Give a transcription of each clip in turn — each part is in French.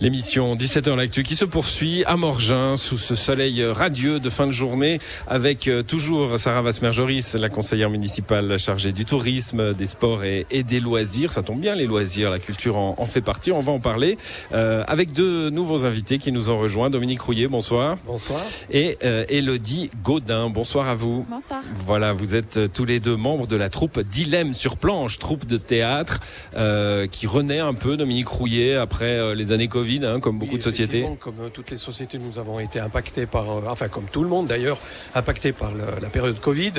L'émission 17h L'actu qui se poursuit à Morgin sous ce soleil radieux de fin de journée avec euh, toujours Sarah Vasmer-Joris, la conseillère municipale chargée du tourisme, des sports et, des loisirs. Ça tombe bien les loisirs, la culture en, fait partie. On va en parler euh, avec deux nouveaux invités qui nous ont rejoints. Dominique Rouillet, bonsoir. Bonsoir. Et euh, Elodie Gaudin, bonsoir à vous. Bonsoir. Voilà, vous êtes tous les deux membres de la troupe Dilemme sur planche, troupe de théâtre qui renaît un peu, Dominique Rouillet, après les années Covid Hein, comme beaucoup de sociétés. Comme euh, toutes les sociétés, nous avons été impactés par, euh, enfin comme tout le monde d'ailleurs, impactés par la période Covid.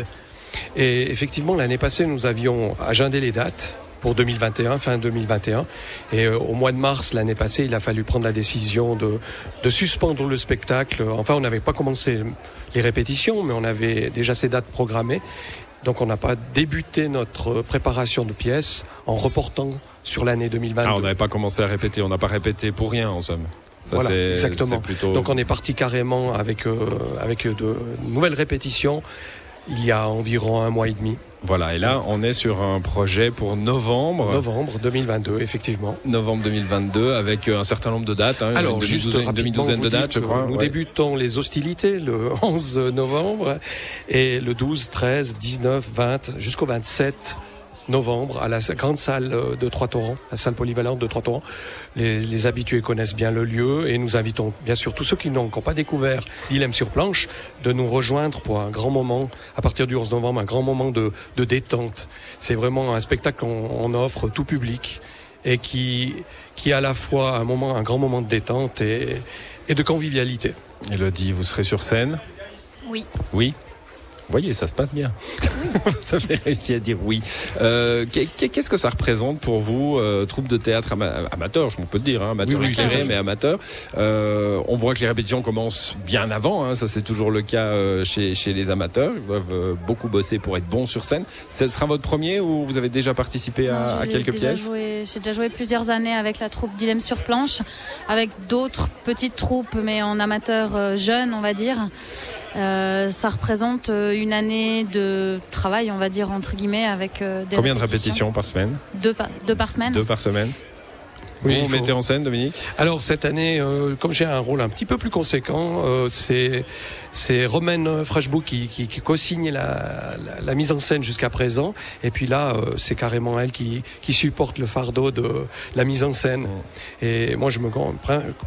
Et effectivement, l'année passée, nous avions agendé les dates pour 2021, fin 2021. Et euh, au mois de mars l'année passée, il a fallu prendre la décision de, de suspendre le spectacle. Enfin, on n'avait pas commencé les répétitions, mais on avait déjà ces dates programmées. Donc on n'a pas débuté notre préparation de pièces en reportant sur l'année 2022. Ah, on n'avait pas commencé à répéter, on n'a pas répété pour rien en somme. Ça, voilà, exactement. Donc on est parti carrément avec, euh, avec de nouvelles répétitions il y a environ un mois et demi. Voilà, et là, on est sur un projet pour novembre. Novembre 2022, effectivement. Novembre 2022, avec euh, un certain nombre de dates. Hein, Alors, juste une demi-douzaine de dates, je crois. Nous débutons les hostilités le 11 novembre et le 12, 13, 19, 20, jusqu'au 27 novembre à la grande salle euh, de Trois-Torrents, la salle polyvalente de Trois-Torrents. Les, habitués connaissent bien le lieu et nous invitons bien sûr tous ceux qui n'ont pas découvert Dilemme sur planche de nous rejoindre pour un grand moment, à partir du 11 novembre, un grand moment de, détente. C'est vraiment un spectacle qu'on offre tout public et qui, qui à la fois un moment, un grand moment de détente et, et de convivialité. Elodie, vous serez sur scène? Oui. Oui? Voyez, ça se passe bien. ça fait réussi à dire oui. Euh, qu'est-ce que ça représente pour vous, euh, troupe de théâtre amateur, je peux dire, hein, amateur oui, éclairé, mais amateur. Euh, on voit que les répétitions commencent bien avant, hein, ça c'est toujours le cas chez, les amateurs. Ils doivent beaucoup bosser pour être bons sur scène. Ce sera votre premier ou vous avez déjà participé à, quelques pièces? J'ai déjà joué plusieurs années avec la troupe Dilemme sur planche, avec d'autres petites troupes, mais en amateur jeune, on va dire. Euh, ça représente euh, une année de travail, on va dire, entre guillemets, avec euh, des Combien de répétitions par semaine? Deux, deux par semaine. Deux par semaine. Oui, vous mettez en scène, Dominique Alors cette année, euh, comme j'ai un rôle un petit peu plus conséquent, euh, c'est c'est Romaine Frashbook qui, qui, qui co-signe la, la, mise en scène jusqu'à présent. Et puis là, euh, c'est carrément elle qui, qui supporte le fardeau de la mise en scène. Et moi, je me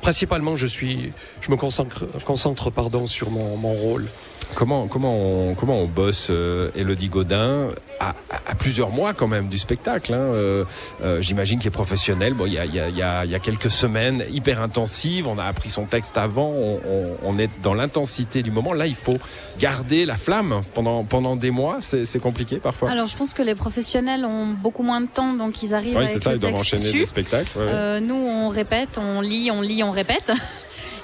principalement, je suis, je me concentre, concentre pardon sur mon, mon rôle. Comment, comment, on, comment on bosse, euh, Elodie Godin, à, à, plusieurs mois quand même du spectacle hein, euh, euh, J'imagine qu'il est professionnel. Bon, il y a, y, a, y a, quelques semaines hyper intensives. On a appris son texte avant. On, on, on est dans l'intensité du moment. Là, il faut garder la flamme pendant, pendant des mois. C'est compliqué parfois. Alors, je pense que les professionnels ont beaucoup moins de temps, donc ils arrivent. Oui, c'est ça. Ils doivent enchaîner des spectacles. Ouais. nous, on répète, on lit, on lit, on répète.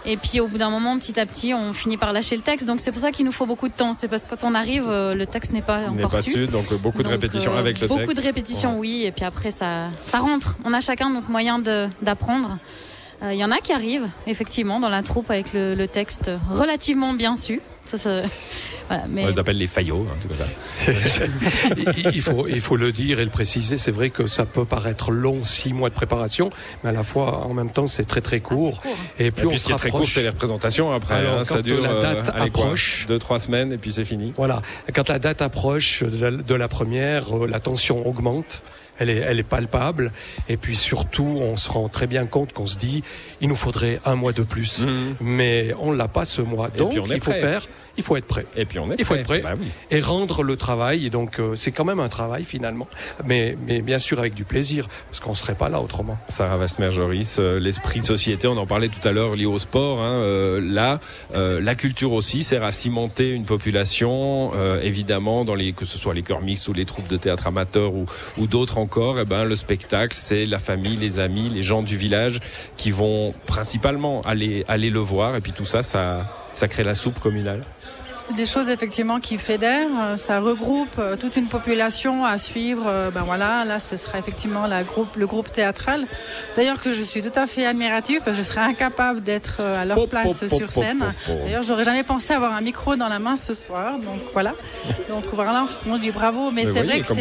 Et puis au bout d'un moment, petit à petit, on finit par lâcher le texte. Donc c'est pour ça qu'il nous faut beaucoup de temps. C'est parce que quand on arrive, euh, le texte n'est pas encore pas su. Donc euh, beaucoup de répétitions euh, avec le texte. Beaucoup de répétitions, oui. Et puis après, ça, ça rentre. On a chacun notre moyen d'apprendre. Il y en a qui arrivent effectivement dans la troupe avec le, le texte relativement bien su. Ça, ça, on les appelle les faillots. Hein, il, faut, il faut le dire et le préciser. C'est vrai que ça peut paraître long, six mois de préparation, mais à la fois, en même temps, c'est très très court. Ah, et plus on se rapproche, très court, c'est les représentations après. Alors, hein, ça dure la date euh, approche, deux trois semaines et puis c'est fini. Voilà. Quand la date approche de la, première, euh, la tension augmente elle est, elle est palpable. Et puis surtout, on se rend très bien compte qu'on se dit, il nous faudrait un mois de plus. Mmh. Mais on l'a pas ce mois. Donc, il faut faire, il faut être prêt. Et puis on est Il faut être prêt bah et rendre le travail. Et donc euh, c'est quand même un travail finalement, mais, mais bien sûr avec du plaisir, parce qu'on serait pas là autrement. Sarah Vasmer-Joris, euh, l'esprit de société, on en parlait tout à l'heure lié au sport. Hein, euh, là, la culture aussi sert à cimenter une population, évidemment, dans les que ce soit les chœurs mixtes ou les troupes de théâtre amateurs ou, ou d'autres encore. Eh ben le spectacle, c'est la famille, les amis, les gens du village qui vont principalement aller aller le voir. Et puis tout ça, ça ça crée la soupe communale. C'est des choses effectivement qui fédèrent, euh, ça regroupe euh, toute une population à suivre. Euh, ben voilà, là ce sera effectivement la groupe, le groupe théâtral. D'ailleurs que je suis tout à fait admiratif parce que je serais incapable d'être à leur place sur scène. D'ailleurs, j'aurais jamais pensé avoir un micro dans la main ce soir. Donc voilà. Donc voilà, je dis bravo. Mais, c'est vrai que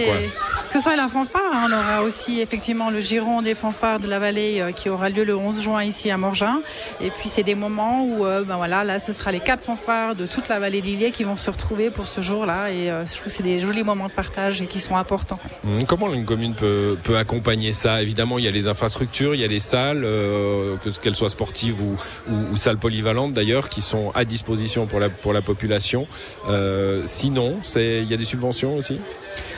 Ce soit la fanfare, on aura aussi effectivement le giron des fanfares de la vallée euh, qui aura lieu le 11 juin ici à Morgin. Et puis c'est des moments où, euh, ben voilà, là ce sera les quatre fanfares de toute la vallée d'Illier qui vont se retrouver pour ce jour-là. Et je trouve que c'est des jolis moments de partage et qui sont importants. Hum, comment une commune peut, accompagner ça? Évidemment, il y a les infrastructures, il y a les salles, que qu'elles soient sportives ou salles polyvalentes d'ailleurs, qui sont à disposition pour la, pour la population. sinon, il y a des subventions aussi?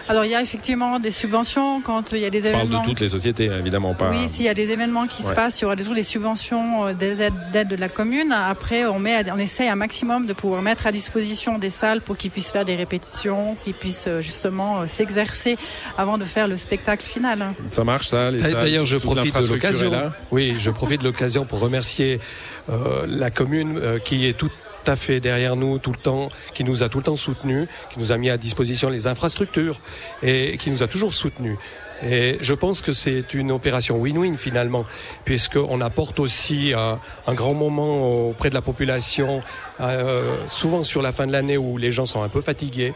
Alors il y a effectivement des subventions quand il y a des événements. On parle de toutes les sociétés, évidemment pas. Oui, s'il y a des événements qui se passent, il y aura toujours des subventions, euh, des aides d'aide de la commune. Après, on met, on essaye un maximum de pouvoir mettre à disposition des salles pour qu'ils puissent faire des répétitions, qu'ils puissent euh, justement euh, s'exercer avant de faire le spectacle final. Ça marche ça, les salles. D'ailleurs, je profite de l'occasion. Oui, je profite de l'occasion pour remercier euh, la commune euh, qui est toute tout à fait derrière nous tout le temps, qui nous a tout le temps soutenus, qui nous a mis à disposition les infrastructures et qui nous a toujours soutenus. Et je pense que c'est une opération win-win finalement, puisqu'on apporte aussi un, un, grand moment auprès de la population, euh, souvent sur la fin de l'année où les gens sont un peu fatigués.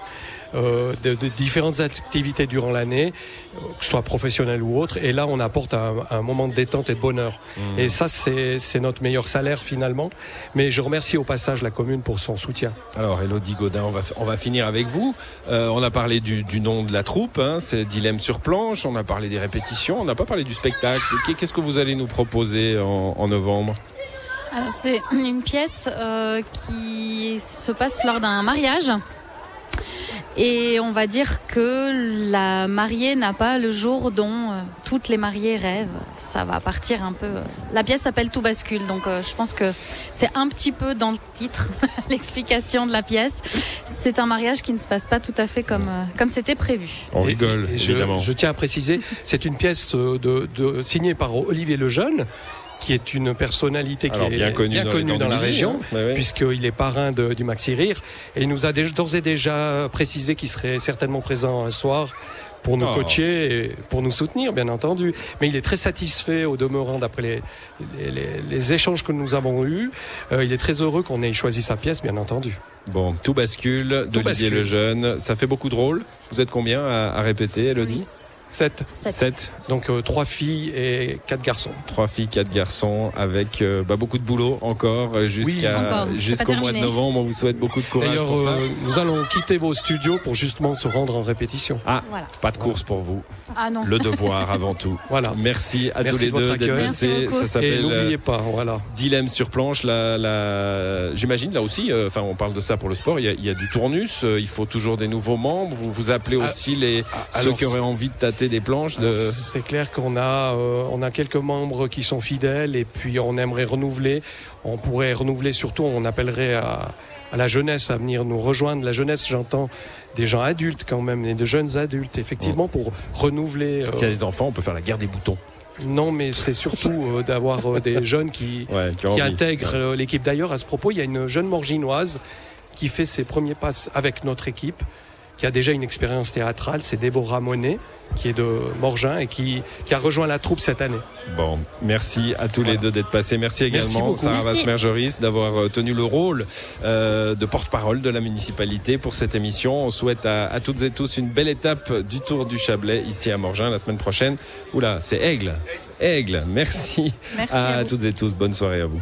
Euh, de, de, différentes activités durant l'année, euh, que ce soit professionnelles ou autres. Et là, on apporte un, un moment de détente et de bonheur. Mmh. Et ça, c'est notre meilleur salaire finalement. Mais je remercie au passage la commune pour son soutien. Alors, Elodie Godin, on va, on va finir avec vous. Euh, on a parlé du, du, nom de la troupe, hein, c'est Dilemme sur planche. On a parlé des répétitions. On n'a pas parlé du spectacle. Qu'est-ce que vous allez nous proposer en, en novembre? C'est une pièce euh, qui se passe lors d'un mariage. Et on va dire que la mariée n'a pas le jour dont euh, toutes les mariées rêvent. Ça va partir un peu. Euh, la pièce s'appelle Tout bascule, donc euh, je pense que c'est un petit peu dans le titre l'explication de la pièce. C'est un mariage qui ne se passe pas tout à fait comme comme c'était prévu. On rigole, je, évidemment. Je, tiens à préciser, c'est une pièce de, de, signée par Olivier Lejeune qui est une personnalité qui Alors, est bien connue bien dans, connue dans, dans, dans la région, ouais, ouais. puisqu'il est parrain de, du Maxi Rire. Et il nous a d'ores et déjà précisé qu'il serait certainement présent un soir pour nous Oh. coacher et pour nous soutenir, bien entendu. Mais il est très satisfait au demeurant d'après les, les, les, les échanges que nous avons eus. Euh, il est très heureux qu'on ait choisi sa pièce, bien entendu. Bon, tout bascule d'Olivier bascule. Lejeune. Ça fait beaucoup de rôles. Vous êtes combien à, à répéter, Elodie? 7. Sept. 7. Donc euh, trois filles et quatre garçons. Trois filles, quatre garçons, avec euh, bah, beaucoup de boulot encore euh, jusqu'à c'est jusqu'au mois de novembre. On vous souhaite beaucoup de courage D'ailleurs, pour ça. euh, nous allons quitter vos studios pour justement se rendre en répétition. Ah, Voilà. pas de course pour vous. Ah non. Le devoir avant tout. Voilà. Merci à Merci tous les deux d'être passés. Ça Et s'appelle euh, n'oubliez pas, voilà. Dilemme sur planche. La, la... J'imagine là aussi, euh, enfin on parle de ça pour le sport, il y a, il y a du tournus, euh, il faut toujours des nouveaux membres. Vous, vous appelez Ah, aussi les, ah, ceux alors, qui auraient envie de tâter des planches. De... C'est clair qu'on a, euh, on a quelques membres qui sont fidèles et puis on aimerait renouveler. On pourrait renouveler surtout, on appellerait à, à la jeunesse à venir nous rejoindre. La jeunesse, j'entends des gens adultes quand même, et de jeunes adultes, effectivement, pour renouveler. S'il y a des enfants, on peut faire la guerre des boutons. non, mais c'est surtout euh, d'avoir euh, des jeunes qui, Ouais, qui ont qui envie. intègrent euh, l'équipe. D'ailleurs, à ce propos, il y a une jeune morginoise qui fait ses premiers passes avec notre équipe, qui a déjà une expérience théâtrale, c'est Déborah Monet, qui est de Morgin et qui, qui a rejoint la troupe cette année. Bon, merci à tous les deux d'être passés. Merci Merci également beaucoup. Sarah Merci. Vasmer-Joris d'avoir euh, tenu le rôle euh, de porte-parole de la municipalité pour cette émission. On souhaite à, à toutes et tous une belle étape du Tour du Chablais ici à Morgin la semaine prochaine. Oula, c'est Aigle. Aigle, merci, Merci à, toutes et tous. Bonne soirée à vous.